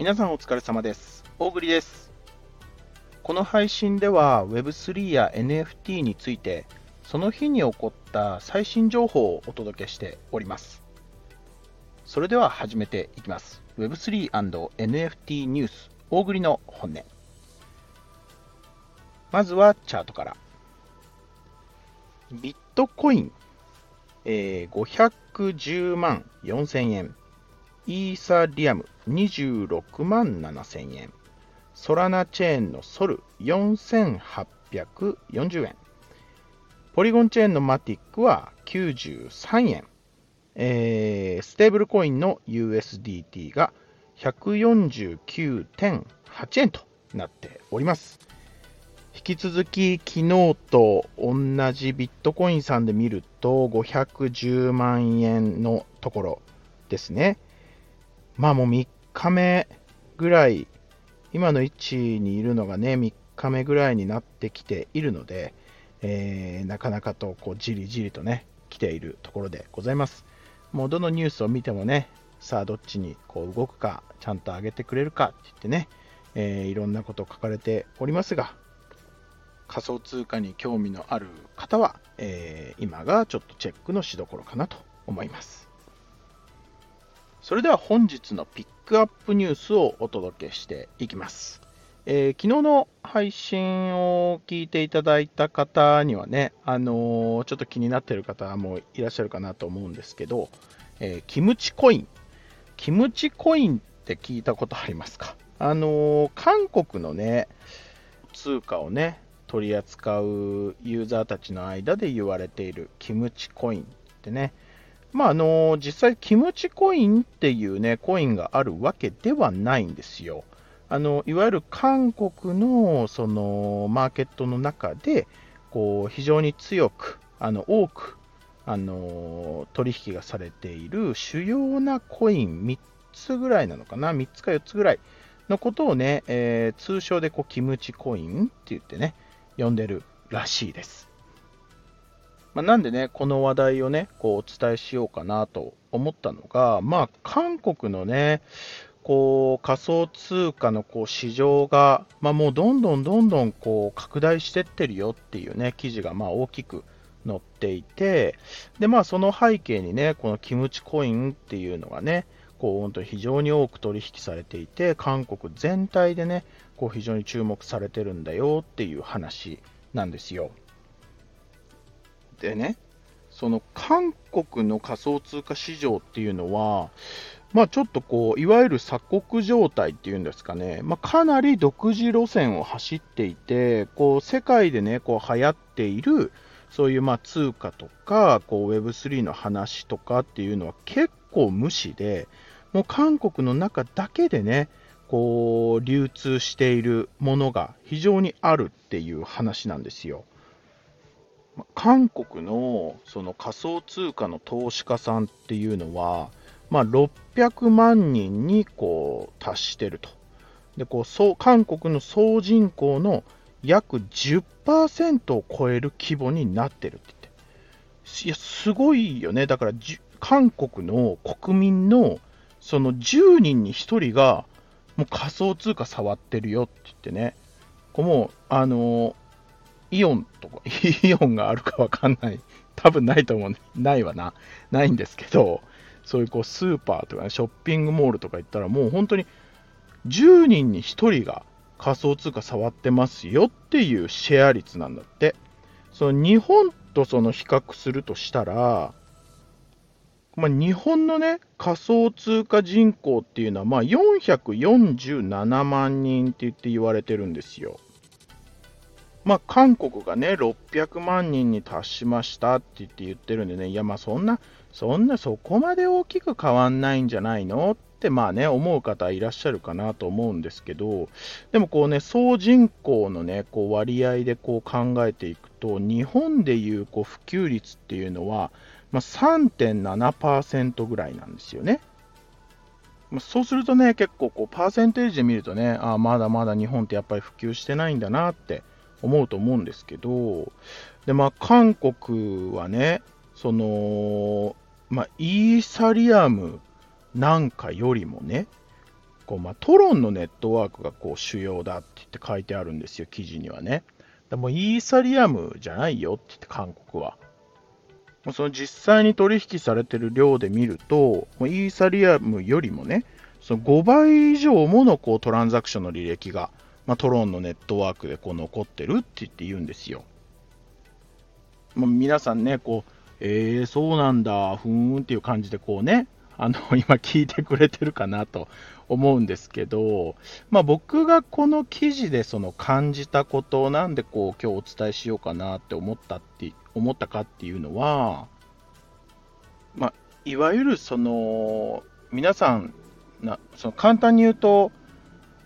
皆さんお疲れ様です。大栗です。この配信では Web3 や NFT についてその日に起こった最新情報をお届けしております。それでは始めていきます。Web3&NFT ニュース大栗の本音。まずはチャートから。ビットコイン、えー510万4000円。イーサリアム26万7000円。ソラナチェーンのソル4840円。ポリゴンチェーンのマティックは93円。えーステーブルコインの USDT が149.8円となっております。引き続き昨日と同じビットコインさんで見ると510万円のところですね。まあもう3日目ぐらい、今の位置にいるのがね、3日目ぐらいになってきているので、えーなかなかとこうじりじりとね、来ているところでございます。もうどのニュースを見てもね、さあどっちにこう動くか、ちゃんと上げてくれるかって言ってね、えーいろんなこと書かれておりますが、仮想通貨に興味のある方は、えー今がちょっとチェックのしどころかなと思います。それでは本日のピックアップニュースをお届けしていきます。えー昨日の配信を聞いていただいた方にはね、あのーちょっと気になってる方もいらっしゃるかなと思うんですけど、えーキムチコイン。キムチコインって聞いたことありますか？あのー韓国のね、通貨をね、取り扱うユーザーたちの間で言われているキムチコインってね、まああの実際、キムチコインっていうね、コインがあるわけではないんですよ。あのいわゆる韓国のそのマーケットの中で、こう非常に強く、あの多くあの取引がされている主要なコイン3つぐらいなのかな、3つか4つぐらいのことをね、えー通称でこうキムチコインって言ってね、呼んでるらしいです。まあ、なんでね、この話題をね、こうお伝えしようかなと思ったのが、まあ、韓国のね、こう仮想通貨のこう市場が、まあ、もうどんどんどんどんこう拡大してってるよっていうね、記事がまあ大きく載っていて、で、まあ、その背景にね、このキムチコインっていうのがね、こう本当に非常に多く取引されていて、韓国全体でね、こう非常に注目されてるんだよっていう話なんですよ。でね、その韓国の仮想通貨市場っていうのは、まあちょっとこう、いわゆる鎖国状態っていうんですかね、まあ、かなり独自路線を走っていて、こう世界でね、こう流行っている、そういうまあ通貨とか、こう Web3 の話とかっていうのは結構無視で、もう韓国の中だけでね、こう流通しているものが非常にあるっていう話なんですよ。韓国のその仮想通貨の投資家さんっていうのは、まあ、600万人にこう達してると。でこうそう韓国の総人口の約10%を超える規模になってるって言って。いや、すごいよね。だから、韓国の国民のその10人に1人がもう仮想通貨触ってるよって言ってね。こもう、あのイオンとか、イオンがあるかわかんない。多分ないと思う。ねないわな。ないんですけど、そういうこうスーパーとか、ね、ショッピングモールとか行ったら、もう本当に10人に1人が仮想通貨触ってますよっていうシェア率なんだって。その日本とその比較するとしたら、まあ、日本のね、仮想通貨人口っていうのは、まあ、447万人って言って言われてるんですよ。まあ、韓国がね、600万人に達しましたって言って言ってるんでね、いや、まあ、そんな、そんな、そこまで大きく変わんないんじゃないのって、まあね、思う方いらっしゃるかなと思うんですけど、でもこうね、総人口のね、こう割合でこう考えていくと、日本でいうこう普及率っていうのは、まあ、3.7%ぐらいなんですよね。まあそうするとね、結構こうパーセンテージで見るとね、あまだまだ日本ってやっぱり普及してないんだなって思うと思うんですけど、で、まあ、韓国はね、その、まあ、イーサリアムなんかよりもね、こうまあ、トロンのネットワークがこう主要だって言って書いてあるんですよ、記事にはね。でもイーサリアムじゃないよって言って韓国は。その実際に取引されてる量で見ると、イーサリアムよりもね、その5倍以上ものこうトランザクションの履歴が、まあ、トロンのネットワークでこう残ってるって言って言うんですよ。まあ、皆さんね、こう、えー、そうなんだ、ふーんっていう感じでこうね、あの、今聞いてくれてるかなと思うんですけど、まあ僕がこの記事でその感じたことをなんでこう今日お伝えしようかなって思ったって、思ったかっていうのは、まあ、いわゆるその、皆さんな、その簡単に言うと、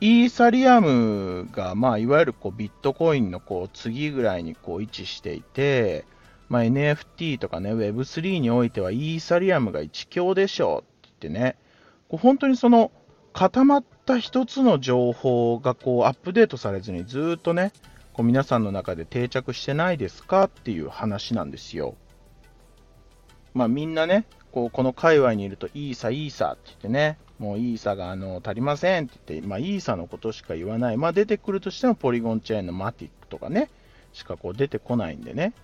イーサリアムが、まあ、いわゆるこうビットコインのこう次ぐらいにこう位置していて、まあ、NFT とかね、Web3 においてはイーサリアムが一強でしょうって言ってね、こう本当にその固まった一つの情報がこうアップデートされずにずっとね、こう皆さんの中で定着してないですかっていう話なんですよ。まあみんなね、こうこの界隈にいるとイーサ、イーサって言ってね、もうイーサがあの足りませんって言って、まあイーサのことしか言わない。まあ出てくるとしてもポリゴンチェーンのマティックとかね、しかこう出てこないんでね。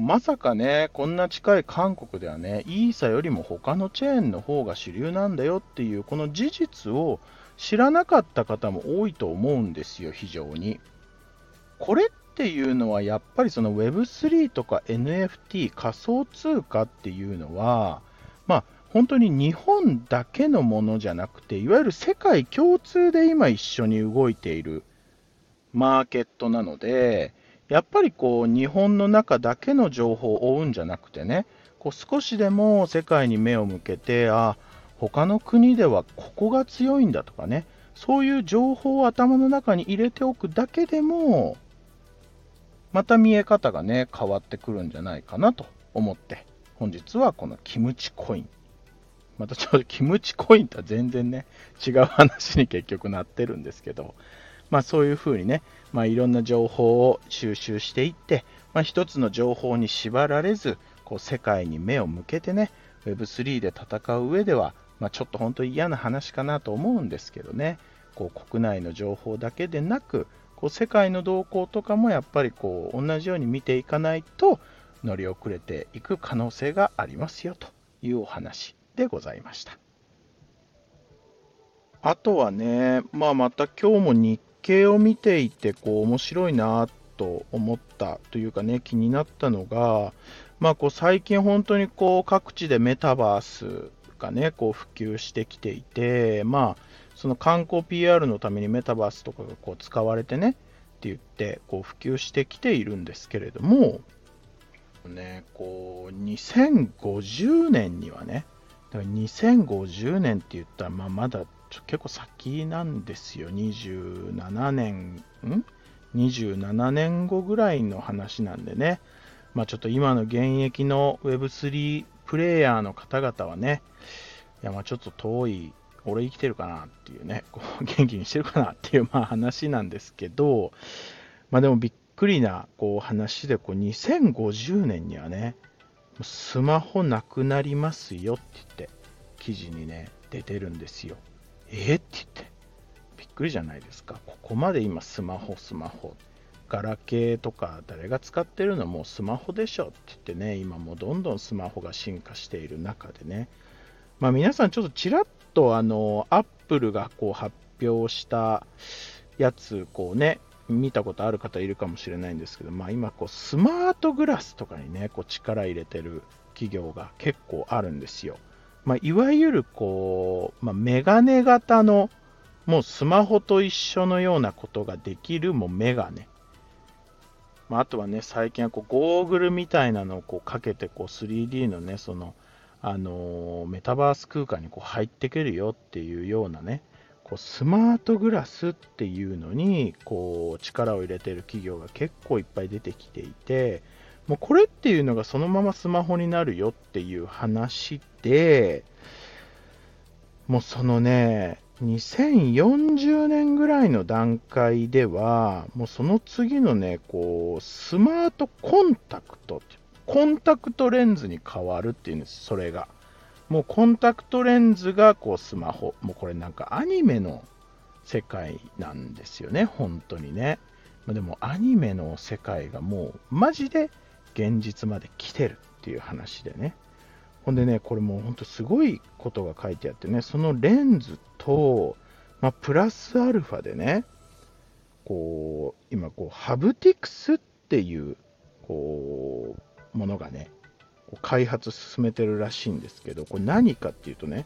まさかね、こんな近い韓国ではね、イーサよりも他のチェーンの方が主流なんだよっていう、この事実を知らなかった方も多いと思うんですよ、非常に。これっていうのは、やっぱりその Web3 とか NFT、仮想通貨っていうのは、まあ、本当に日本だけのものじゃなくて、いわゆる世界共通で今一緒に動いているマーケットなので、やっぱりこう日本の中だけの情報を追うんじゃなくてね、こう少しでも世界に目を向けて、あ、他の国ではここが強いんだとかね、そういう情報を頭の中に入れておくだけでも、また見え方がね、変わってくるんじゃないかなと思って、本日はこのキムチコイン。またちょっとキムチコインとは全然ね、違う話に結局なってるんですけど、まあそういうふうにね、まあいろんな情報を収集していって、まあ一つの情報に縛られず、こう世界に目を向けてね、Web3 で戦う上では、まあちょっと本当に嫌な話かなと思うんですけどね、こう国内の情報だけでなく、こう世界の動向とかもやっぱりこう同じように見ていかないと乗り遅れていく可能性がありますよというお話でございました。あとはね、まあ、また今日も日経を見ていてこう面白いなと思ったというかね気になったのが、まあ、こう最近本当にこう各地でメタバースがねこう普及してきていて、まあ、その観光 PR のためにメタバースとかがこう使われてねって言ってこう普及してきているんですけれども、ね、こう2050年にはね2050年って言ったらまあまだ結構先なんですよ。27年、ん ?27 年後ぐらいの話なんでね。まあちょっと今の現役の Web3 プレイヤーの方々はね、いやまあちょっと遠い、俺生きてるかなっていうね、こう元気にしてるかなっていうまあ話なんですけど、まあでもびっくりなこう話で、こう2050年にはね、スマホなくなりますよって言って、記事にね、出てるんですよ。えって言って、びっくりじゃないですか。ここまで今スマホ、スマホ。ガラケーとか誰が使ってるのもうスマホでしょって言ってね、今もうどんどんスマホが進化している中でね、まあ皆さんちょっとちらっとあの、アップルがこう発表したやつ、こうね、見たことある方いるかもしれないんですけど、まあ今こうスマートグラスとかにね、こう力入れてる企業が結構あるんですよ。まあ、いわゆるこう、まあ、メガネ型の、もうスマホと一緒のようなことができるもうメガネ。まあ、あとはね、最近はこうゴーグルみたいなのをこうかけてこう 3D のね、その、あのー、メタバース空間にこう入ってくるよっていうようなね、こうスマートグラスっていうのにこう力を入れてる企業が結構いっぱい出てきていて、もうこれっていうのがそのままスマホになるよっていう話で、もうそのね、2040年ぐらいの段階では、もうその次のね、こう、スマートコンタクト、コンタクトレンズに変わるっていうんです、それが。もうコンタクトレンズがこうスマホ、もうこれなんかアニメの世界なんですよね、本当にね。でもアニメの世界がもうマジで現実まで来てるっていう話でね。ほんでね、これもうほんとすごいことが書いてあってね、そのレンズと、まあ、プラスアルファでね、こう、今こう、ハブティクスっていう、こう、ものがね、開発進めてるらしいんですけど、これ何かっていうとね、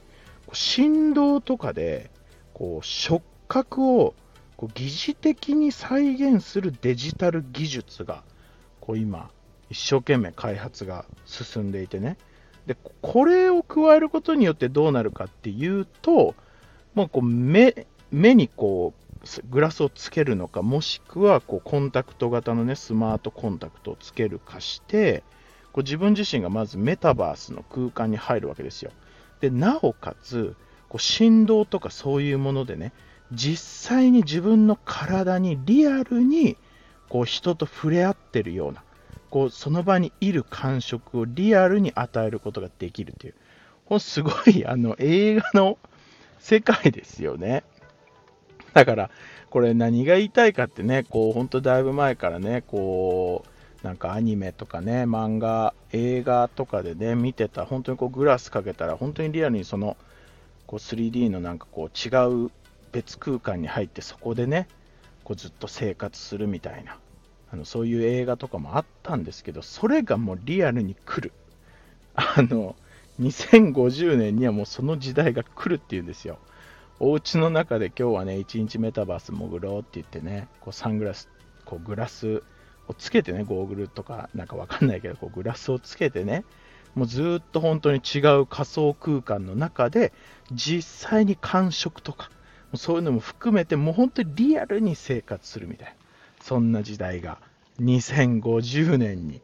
振動とかで、こう、触覚をこう疑似的に再現するデジタル技術が、こう今、一生懸命開発が進んでいてね、で、これを加えることによってどうなるかっていうと、まあ、こう目目にこうグラスをつけるのか、もしくはこうコンタクト型の、ね、スマートコンタクトをつけるかして、こう自分自身がまずメタバースの空間に入るわけですよ。でなおかつ、こう振動とかそういうものでね、実際に自分の体にリアルにこう人と触れ合ってるような、こうその場にいる感触をリアルに与えることができるという、これすごいあの映画の世界ですよね。だから、これ何が言いたいかってね、こう本当だいぶ前からね、こうなんかアニメとかね、漫画、映画とかでね、見てた、本当にこうグラスかけたら、本当にリアルにそのこう 3D のなんかこう違う別空間に入って、そこでね、こうずっと生活するみたいな。あのそういう映画とかもあったんですけど、それがもうリアルに来る。あの、2050年にはもうその時代が来るっていうんですよ。お家の中で今日はね、1日メタバース潜ろうって言ってね、こうサングラス、こうグラスをつけてね、ゴーグルとかなんかわかんないけど、こうグラスをつけてね、もうずっと本当に違う仮想空間の中で、実際に感触とか、そういうのも含めて、もう本当にリアルに生活するみたいな。そんな時代が2050年に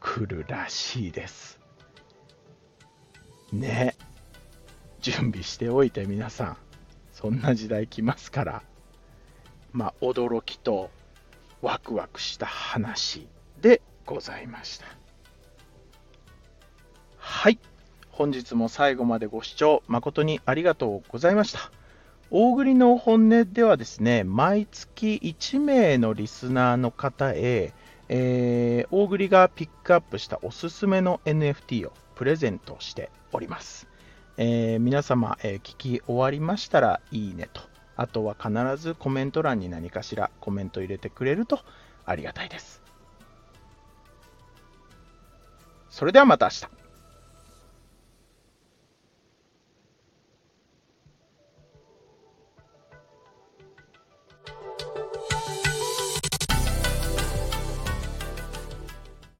来るらしいです。ね。準備しておいて皆さん。そんな時代来ますから。まあ、驚きとワクワクした話でございました。はい。本日も最後までご視聴誠にありがとうございました。大栗の本音ではですね、毎月1名のリスナーの方へ、えー、大栗がピックアップしたおすすめの NFT をプレゼントしております。えー、皆様、えー、聞き終わりましたらいいねと、あとは必ずコメント欄に何かしらコメント入れてくれるとありがたいです。それではまた明日。